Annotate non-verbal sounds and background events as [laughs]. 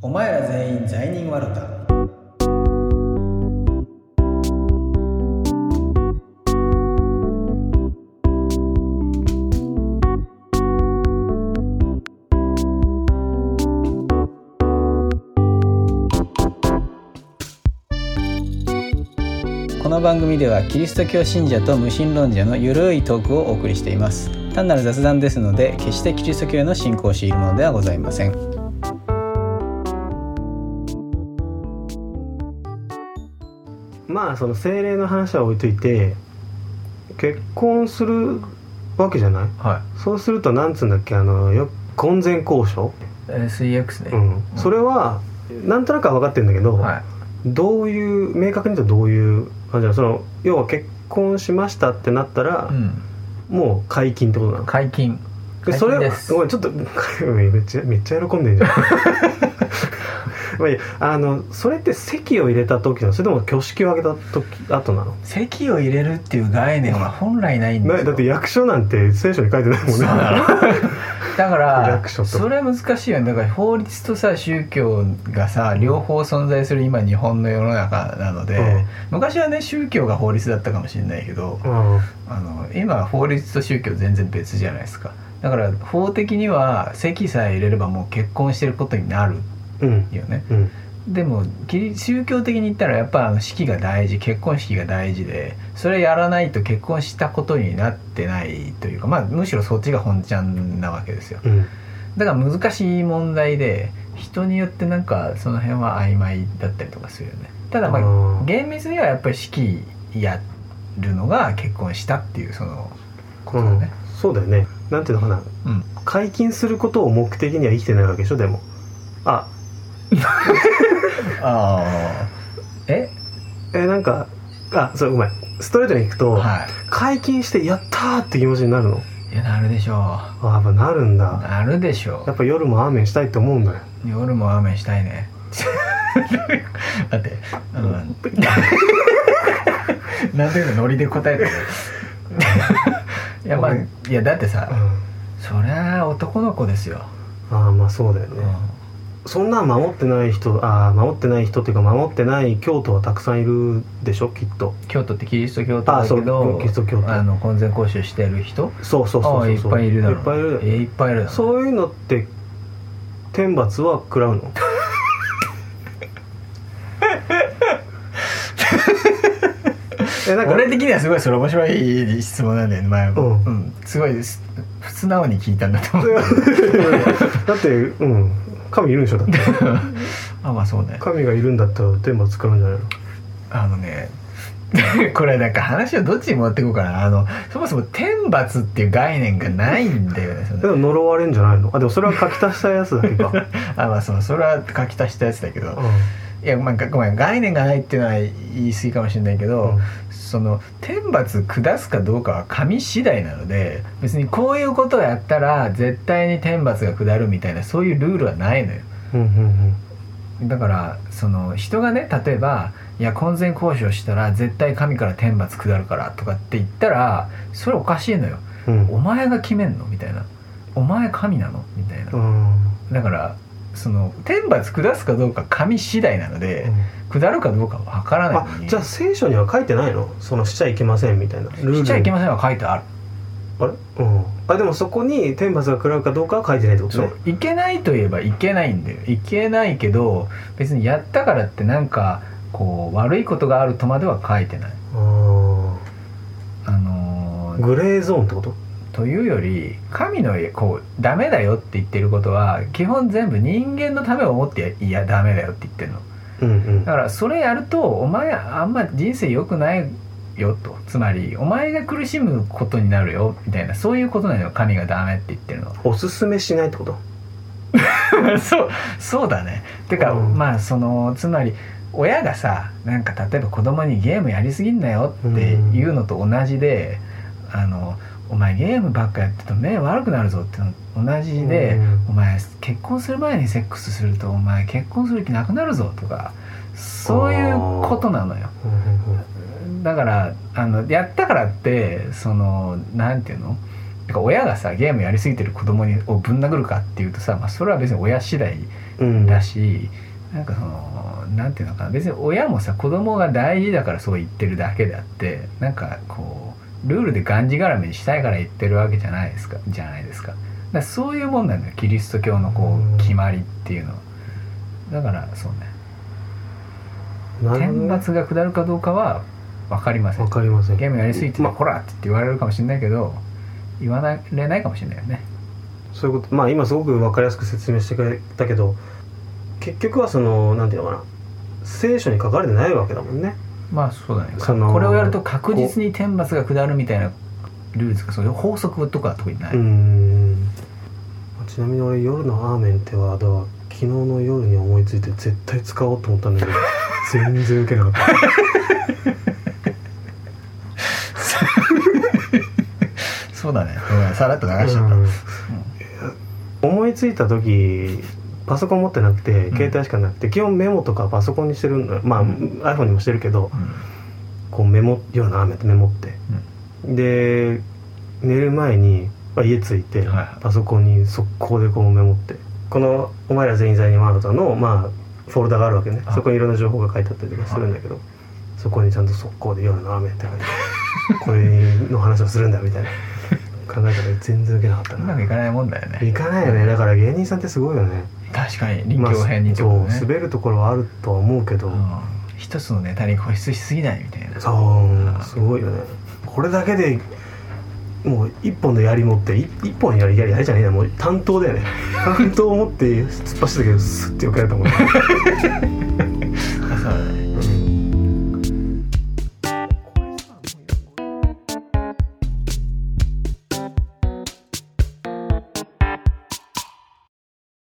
お前ら全員罪人ワルタこの番組ではキリスト教信者と無神論者のゆるいトークをお送りしています。単なる雑談ですので決してキリスト教への信仰を強いるものではございません。まあその精霊の話は置いといて結婚するわけじゃない？はそうするとなんつうんだっけ？あのよ婚前交渉、い SEX ね。うん、それはなんとなくは分かってるんだけど、はい。どういう明確に言うとどういう感じなの？その要は結婚しましたってなったら、うん。もう解禁ってことなの？解禁。でそれはちょっと [laughs] めっちゃめっちゃ喜んでんじゃん。[laughs] まあいあのそれって籍を入れた時なのそれとも挙式を挙げた時後なの？籍を入れるっていう概念は本来ないんですよ。なだって役所なんて聖書に書いてないもんね。[laughs] だから役所とそれは難しいよね。だから法律とさ宗教がさ両方存在する今日本の世の中なので、うん。昔はね宗教が法律だったかもしれないけどうん。あの今は法律と宗教全然別じゃないですかだから法的には籍さえ入れればもう結婚してることになるうん。よね。うん。でもキリ宗教的に言ったらやっぱあの式が大事結婚式が大事でそれやらないと結婚したことになってないというかまあむしろそっちが本ちゃんなわけですよ。うん。だから難しい問題で人によってなんかその辺は曖昧だったりとかするよね。ただまあ厳密にはやっぱり式やるのが結婚したっていうそのことだね。うん。そうだよねなんていうのかな。うん、解禁することを目的には生きてないわけでしょでも。あ。[laughs] ああえ？えなんかあそうごめん。ストレートに行くと、は解禁してやったーって気持ちになるの。いいやなるでしょあやっぱなるんうだ。なるでしょやっぱ夜もアーメンしたいって思うんだよ。う夜も雨したいね。だって。あの [laughs] なんていうの？ノリで答えてるいやまあいやだってさうん。そりゃ男の子ですよ、ああまあそうだよね、うそんなん守ってない人ああ守ってない人っていうか守ってない教徒はたくさんいるでしょ？きっと。ん京都ってキリスト教徒だけあそどうキリスト教徒。あの婚前交渉してる人？そうそうそうそういっぱいいるだろう。いっぱいいる。えいっぱいいるそういうのって天罰は食らうのえなんか俺的にはすごいそれ面白い質問なんだよね前も、うん。うん。すごいです。素直に聞いたんだと思う。[laughs] だってうん。神いるんでしょだって。[laughs] あまあそうね。神がいるんだったら天罰食らうんじゃないの？あのね [laughs] これなんか話をどっちに持っていこうかな。あのそもそも天罰っていう概念がないんだよねでも呪われんじゃないの？あでもそれは書き足したやつだけか、あまあそのそれは書き足したやつだけどいやまあごめん概念がないっていうのは言い過ぎかもしれないけど、うん。その天罰下すかどうかは神次第なので別にこういうことをやったら絶対に天罰が下るみたいなそういうルールはないのよ。うんうんうん。だからその人がね例えば「いや婚前交渉したら絶対神から天罰下るから」とかって言ったらそれおかしいのよ。うん。お前が決めんのみたいな。お前神なのみたいな。うん。だからその天罰下すかどうか神次第なので、下るかどうかは分からないじゃあ聖書には書いてないの？そのしちゃいけませんみたいな。しちゃいけませんは書いてある。あれ？うん。あでもそこに天罰が食らうかどうかは書いてないってことそねう。いけないといえばいけないんだよ。いけないけど別にやったからってなんかこう悪いことがあるとまでは書いてない。ああのーーグレーゾーンってこと？というより神のこうダメだよって言ってることは基本全部人間のためを思っていやダメだよって言ってるの。うんうん。だからそれやるとお前あんま人生良くないよと。つまりお前が苦しむことになるよみたいなそういうことなのよ。神がダメって言ってるのおすすめしないってこと？[laughs] そうそうだね。てか、うん。まあそのつまり親がさなんか例えば子供にゲームやりすぎんなよっていうのと同じで、あのお前ゲームばっかやってると目悪くなるぞっての同じで、うんお前結婚する前にセックスするとお前結婚する気なくなるぞとかそういうことなのよ。うんうんだからあのやったからってそのなんていうの？なんか親がさゲームやりすぎてる子供にをぶん殴るかっていうとさ、まあ、それは別に親次第うんだし、なんかそのなんていうのかな別に親もさ子供が大事だからそう言ってるだけであってなんかこうルールでがんじがらめにしたいから言ってるわけじゃないですか。じゃないですか。だそういうもんなんだよ。キリスト教のこう決まりっていうのは。だからそうね。天罰が下るかどうかは分かりません。わかりません。ゲームやりすぎてて、まほらって言われるかもしれないけど言われないかもしれないよね。そういうこと。まあ今すごく分かりやすく説明してくれたけど結局はそのなんていうのかな。聖書に書かれてないわけだもんねまあそうだね。そのこれをやると確実に天罰が下るみたいなルールとかそういう法則とかは特にない、うーん。ちなみに俺夜のアーメンってワードは昨日の夜に思いついて絶対使おうと思ったんだけど [laughs] 全然受けなかった。そうだね。さらっと流しちゃった、うん。思いついた時パソコン持ってなくてうん。携帯しかなくて、基本メモとかパソコンにしてるのまあ、うん iPhone にもしてるけどうん。こうメモ夜の雨ってメモって、で寝る前に、まあ、家着いて、パソコンに速攻でこうメモって。この「お前ら全員在にワールドの」まあフォルダがあるわけね。あ。そこにいろんな情報が書いてあったりとかするんだけどそこにちゃんと速攻で「夜の雨」って書いてこれの話をするんだみたいな考えたら全然受けなかったな。うまくいかないもんだよね。いかないよね。だから芸人さんってすごいよね確かに臨機応変にね、まあ滑るところはあるとは思うけど、うん。一つのネタに固執しすぎないみたいな。そうすごいよね。これだけでもう一本の槍持ってい一本槍槍槍じゃないなもう担当だよね。担当を持って突っ走ったけどスッて避けられたもんね